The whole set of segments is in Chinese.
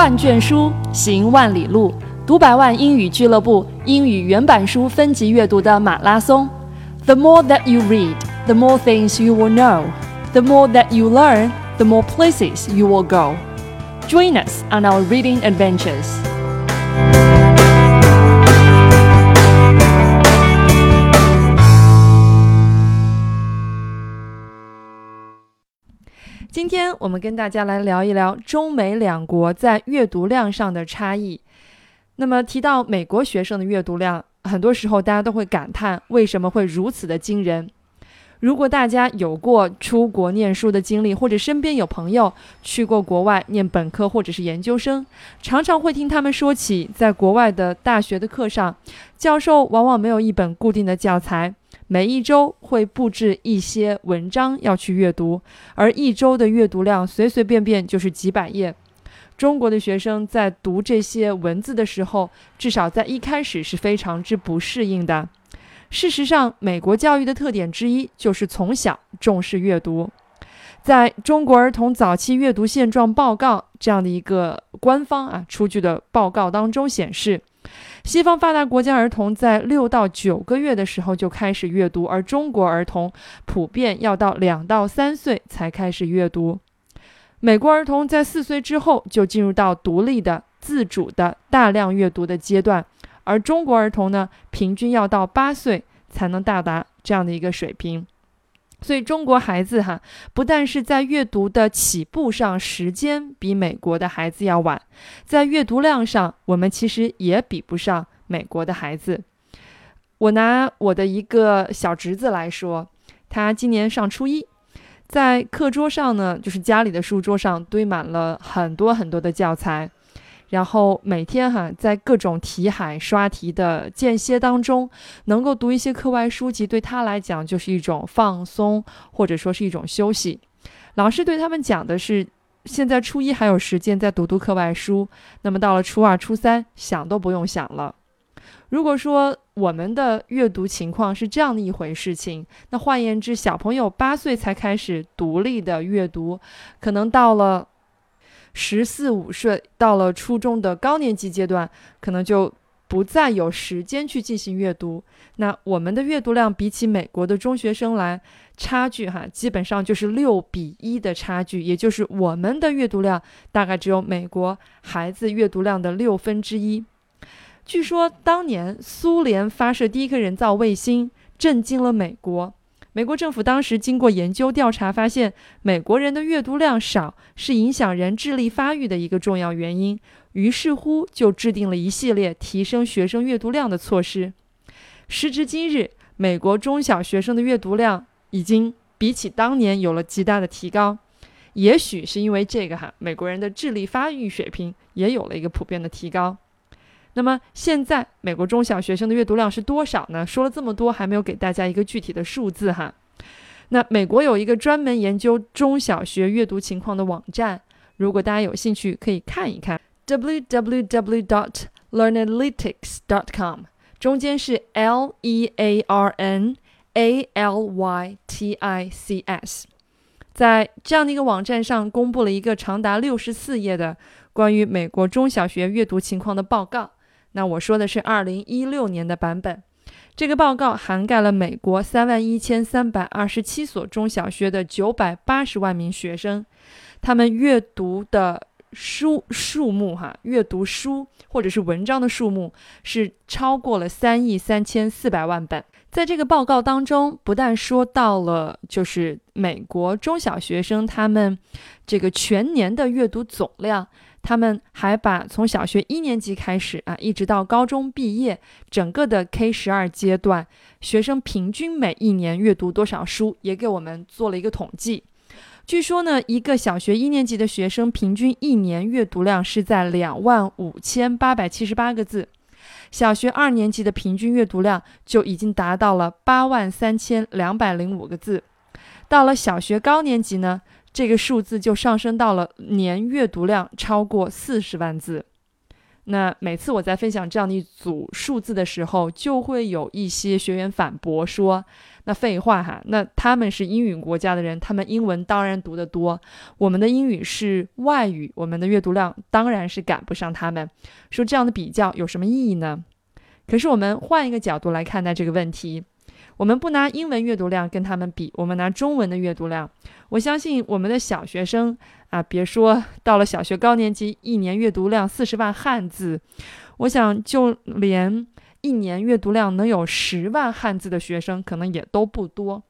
万卷书，行万里路。读百万英语俱乐部英语原版书分级阅读的马拉松。The more that you read, the more things you will know. The more that you learn, the more places you will go. Join us on our reading adventures. 今天我们跟大家来聊一聊中美两国在阅读量上的差异。那么提到美国学生的阅读量，很多时候大家都会感叹为什么会如此的惊人。如果大家有过出国念书的经历，或者身边有朋友去过国外念本科或者是研究生，常常会听他们说起，在国外的大学的课上，教授往往没有一本固定的教材，每一周会布置一些文章要去阅读，而一周的阅读量随随便便就是几百页。中国的学生在读这些文字的时候，至少在一开始是非常之不适应的。事实上，美国教育的特点之一就是从小重视阅读。在中国儿童早期阅读现状报告这样的一个官方啊出具的报告当中显示，西方发达国家儿童在六到九个月的时候就开始阅读，而中国儿童普遍要到两到三岁才开始阅读。美国儿童在四岁之后就进入到独立的、自主的大量阅读的阶段。而中国儿童呢，平均要到八岁才能到达这样的一个水平，所以中国孩子哈，不但是在阅读的起步上时间比美国的孩子要晚，在阅读量上，我们其实也比不上美国的孩子。我拿我的一个小侄子来说，他今年上初一，在课桌上呢，就是家里的书桌上堆满了很多很多的教材。然后每天哈，在各种题海刷题的间歇当中，能够读一些课外书籍，对他来讲就是一种放松，或者说是一种休息。老师对他们讲的是，现在初一还有时间再读读课外书，那么到了初二、初三，想都不用想了。如果说我们的阅读情况是这样的一回事情，那换言之，小朋友八岁才开始独立的阅读，可能到了。十四五岁到了初中的高年级阶段，可能就不再有时间去进行阅读。那我们的阅读量比起美国的中学生来，差距哈，基本上就是六比一的差距，也就是我们的阅读量大概只有美国孩子阅读量的六分之一。据说当年苏联发射第一颗人造卫星，震惊了美国。美国政府当时经过研究调查，发现美国人的阅读量少是影响人智力发育的一个重要原因。于是乎，就制定了一系列提升学生阅读量的措施。时至今日，美国中小学生的阅读量已经比起当年有了极大的提高。也许是因为这个哈，美国人的智力发育水平也有了一个普遍的提高。那么现在美国中小学生的阅读量是多少呢？说了这么多，还没有给大家一个具体的数字哈。那美国有一个专门研究中小学阅读情况的网站，如果大家有兴趣，可以看一看 www.dot.learnalytics.dot.com，中间是 L E A R N A L Y T I C S，在这样的一个网站上公布了一个长达六十四页的关于美国中小学阅读情况的报告。那我说的是二零一六年的版本，这个报告涵盖了美国三万一千三百二十七所中小学的九百八十万名学生，他们阅读的书数目，哈，阅读书或者是文章的数目是超过了三亿三千四百万本。在这个报告当中，不但说到了就是美国中小学生他们这个全年的阅读总量。他们还把从小学一年级开始啊，一直到高中毕业，整个的 K 十二阶段，学生平均每一年阅读多少书，也给我们做了一个统计。据说呢，一个小学一年级的学生平均一年阅读量是在两万五千八百七十八个字，小学二年级的平均阅读量就已经达到了八万三千两百零五个字，到了小学高年级呢？这个数字就上升到了年阅读量超过四十万字。那每次我在分享这样的一组数字的时候，就会有一些学员反驳说：“那废话哈，那他们是英语国家的人，他们英文当然读得多。我们的英语是外语，我们的阅读量当然是赶不上他们。说这样的比较有什么意义呢？可是我们换一个角度来看待这个问题。”我们不拿英文阅读量跟他们比，我们拿中文的阅读量。我相信我们的小学生啊，别说到了小学高年级，一年阅读量四十万汉字，我想就连一年阅读量能有十万汉字的学生，可能也都不多。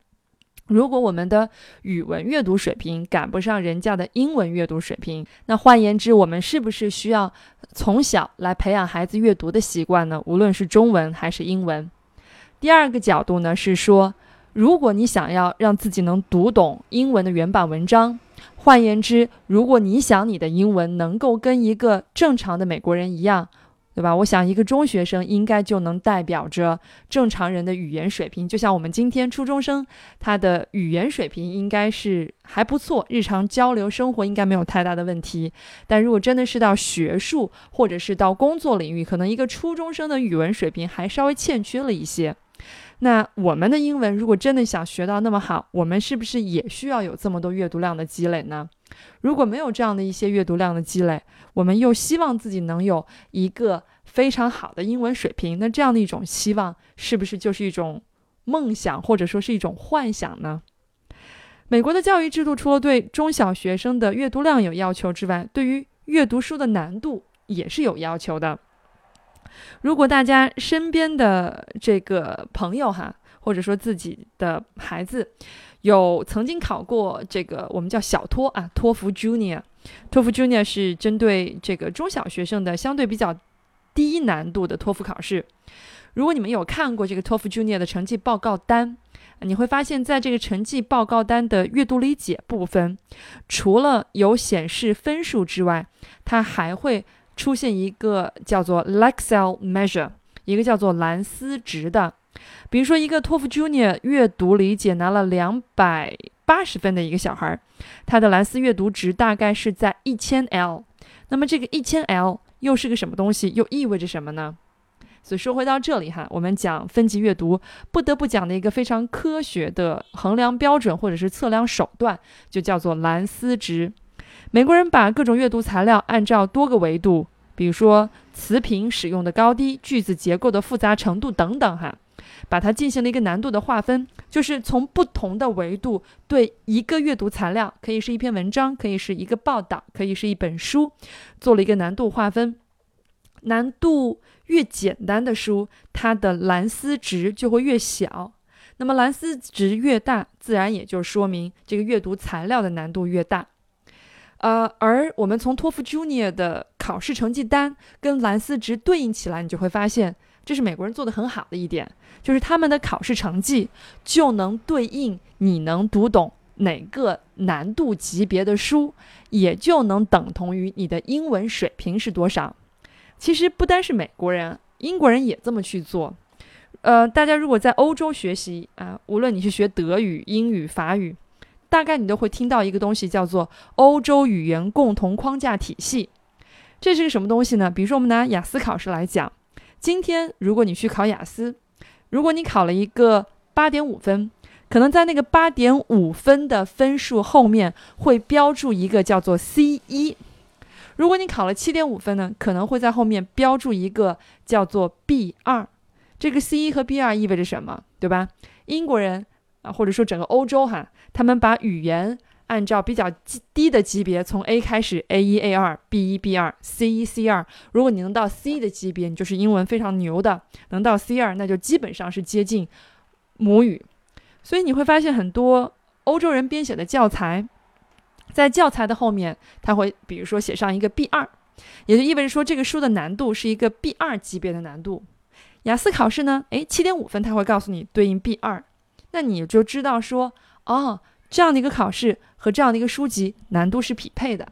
如果我们的语文阅读水平赶不上人家的英文阅读水平，那换言之，我们是不是需要从小来培养孩子阅读的习惯呢？无论是中文还是英文。第二个角度呢是说，如果你想要让自己能读懂英文的原版文章，换言之，如果你想你的英文能够跟一个正常的美国人一样，对吧？我想一个中学生应该就能代表着正常人的语言水平，就像我们今天初中生，他的语言水平应该是还不错，日常交流生活应该没有太大的问题。但如果真的是到学术或者是到工作领域，可能一个初中生的语文水平还稍微欠缺了一些。那我们的英文如果真的想学到那么好，我们是不是也需要有这么多阅读量的积累呢？如果没有这样的一些阅读量的积累，我们又希望自己能有一个非常好的英文水平，那这样的一种希望是不是就是一种梦想，或者说是一种幻想呢？美国的教育制度除了对中小学生的阅读量有要求之外，对于阅读书的难度也是有要求的。如果大家身边的这个朋友哈，或者说自己的孩子，有曾经考过这个我们叫小托啊，托福 Junior，托福 Junior 是针对这个中小学生的相对比较低难度的托福考试。如果你们有看过这个托福 Junior 的成绩报告单，你会发现在这个成绩报告单的阅读理解部分，除了有显示分数之外，它还会。出现一个叫做 Lexile Measure，一个叫做蓝思值的。比如说，一个托福 Junior 阅读理解拿了两百八十分的一个小孩，他的蓝思阅读值大概是在一千 L。那么这个一千 L 又是个什么东西？又意味着什么呢？所以说回到这里哈，我们讲分级阅读，不得不讲的一个非常科学的衡量标准或者是测量手段，就叫做蓝思值。美国人把各种阅读材料按照多个维度，比如说词频使用的高低、句子结构的复杂程度等等，哈，把它进行了一个难度的划分，就是从不同的维度对一个阅读材料，可以是一篇文章，可以是一个报道，可以是一本书，做了一个难度划分。难度越简单的书，它的蓝思值就会越小。那么蓝思值越大，自然也就说明这个阅读材料的难度越大。呃，而我们从托福 Junior 的考试成绩单跟蓝思值对应起来，你就会发现，这是美国人做的很好的一点，就是他们的考试成绩就能对应你能读懂哪个难度级别的书，也就能等同于你的英文水平是多少。其实不单是美国人，英国人也这么去做。呃，大家如果在欧洲学习啊，无论你是学德语、英语、法语。大概你都会听到一个东西，叫做欧洲语言共同框架体系。这是个什么东西呢？比如说，我们拿雅思考试来讲，今天如果你去考雅思，如果你考了一个八点五分，可能在那个八点五分的分数后面会标注一个叫做 C 一；如果你考了七点五分呢，可能会在后面标注一个叫做 B 二。这个 C 一和 B 二意味着什么？对吧？英国人。啊，或者说整个欧洲哈，他们把语言按照比较低的级别，从 A 开始，A 一、A 二、B 一、B 二、C 一、C 二。如果你能到 C 的级别，你就是英文非常牛的；能到 C 二，那就基本上是接近母语。所以你会发现，很多欧洲人编写的教材，在教材的后面，他会比如说写上一个 B 二，也就意味着说这个书的难度是一个 B 二级别的难度。雅思考试呢，诶，七点五分，他会告诉你对应 B 二。那你就知道说，哦，这样的一个考试和这样的一个书籍难度是匹配的。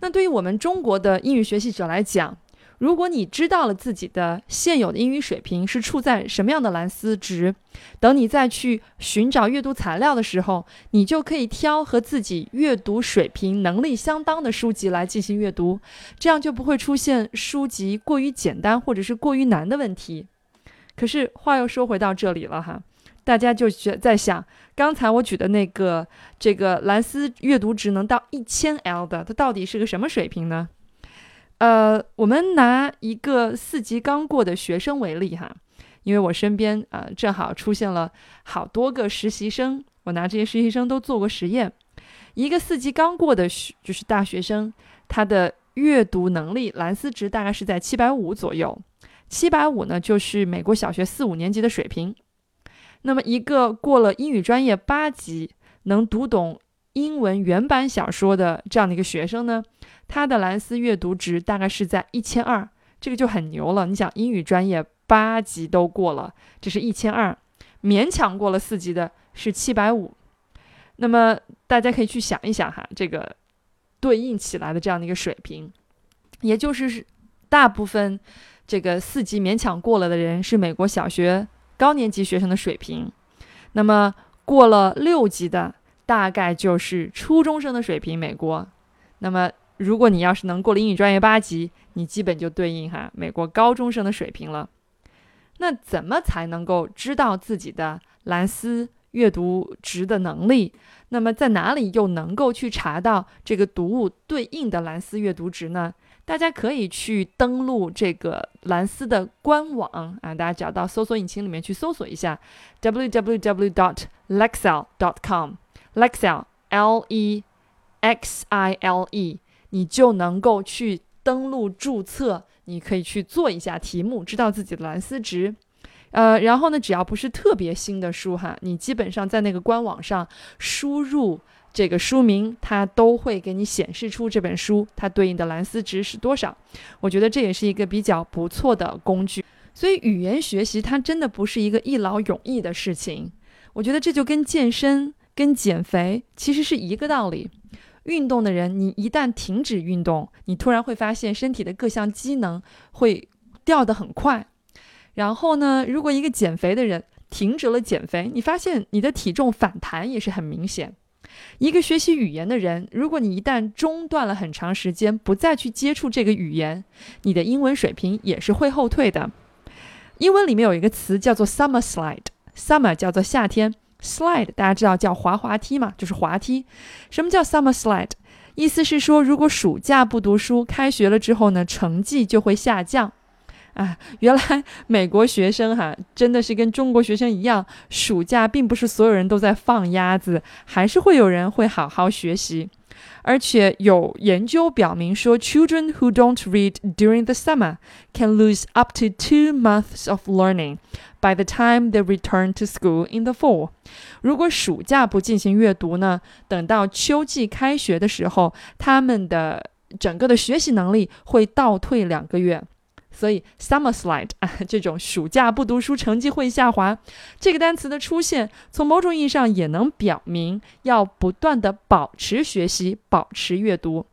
那对于我们中国的英语学习者来讲，如果你知道了自己的现有的英语水平是处在什么样的蓝思值，等你再去寻找阅读材料的时候，你就可以挑和自己阅读水平能力相当的书籍来进行阅读，这样就不会出现书籍过于简单或者是过于难的问题。可是话又说回到这里了哈，大家就觉在想，刚才我举的那个这个蓝思阅读值能到一千 L 的，它到底是个什么水平呢？呃，我们拿一个四级刚过的学生为例哈，因为我身边啊正好出现了好多个实习生，我拿这些实习生都做过实验。一个四级刚过的学就是大学生，他的阅读能力蓝思值大概是在七百五左右，七百五呢就是美国小学四五年级的水平。那么一个过了英语专业八级，能读懂英文原版小说的这样的一个学生呢？他的蓝思阅读值大概是在一千二，这个就很牛了。你想，英语专业八级都过了，这是一千二，勉强过了四级的是七百五。那么大家可以去想一想哈，这个对应起来的这样的一个水平，也就是大部分这个四级勉强过了的人是美国小学高年级学生的水平，那么过了六级的大概就是初中生的水平。美国，那么。如果你要是能过了英语专业八级，你基本就对应哈美国高中生的水平了。那怎么才能够知道自己的蓝思阅读值的能力？那么在哪里又能够去查到这个读物对应的蓝思阅读值呢？大家可以去登录这个蓝思的官网啊，大家只要到搜索引擎里面去搜索一下 www.dot.lexile.com，lexile，l e x i l e。你就能够去登录注册，你可以去做一下题目，知道自己的蓝思值。呃，然后呢，只要不是特别新的书哈，你基本上在那个官网上输入这个书名，它都会给你显示出这本书它对应的蓝思值是多少。我觉得这也是一个比较不错的工具。所以语言学习它真的不是一个一劳永逸的事情。我觉得这就跟健身、跟减肥其实是一个道理。运动的人，你一旦停止运动，你突然会发现身体的各项机能会掉得很快。然后呢，如果一个减肥的人停止了减肥，你发现你的体重反弹也是很明显。一个学习语言的人，如果你一旦中断了很长时间，不再去接触这个语言，你的英文水平也是会后退的。英文里面有一个词叫做 summer slide，summer 叫做夏天。Slide，大家知道叫滑滑梯嘛，就是滑梯。什么叫 summer slide？意思是说，如果暑假不读书，开学了之后呢，成绩就会下降。啊，原来美国学生哈，真的是跟中国学生一样，暑假并不是所有人都在放鸭子，还是会有人会好好学习。而且有研究表明说，children who don't read during the summer can lose up to two months of learning by the time they return to school in the fall。如果暑假不进行阅读呢，等到秋季开学的时候，他们的整个的学习能力会倒退两个月。所以，summer slide 啊，这种暑假不读书，成绩会下滑。这个单词的出现，从某种意义上也能表明要不断的保持学习，保持阅读。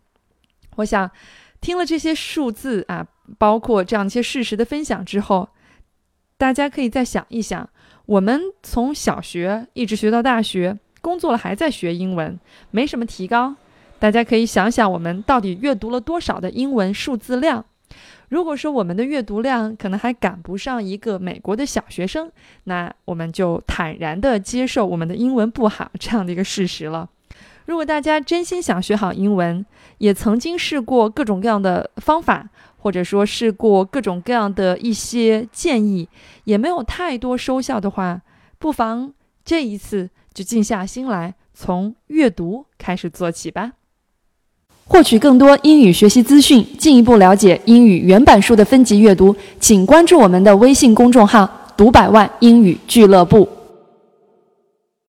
我想，听了这些数字啊，包括这样一些事实的分享之后，大家可以再想一想：我们从小学一直学到大学，工作了还在学英文，没什么提高。大家可以想想，我们到底阅读了多少的英文数字量？如果说我们的阅读量可能还赶不上一个美国的小学生，那我们就坦然地接受我们的英文不好这样的一个事实了。如果大家真心想学好英文，也曾经试过各种各样的方法，或者说试过各种各样的一些建议，也没有太多收效的话，不妨这一次就静下心来，从阅读开始做起吧。获取更多英语学习资讯，进一步了解英语原版书的分级阅读，请关注我们的微信公众号“读百万英语俱乐部”。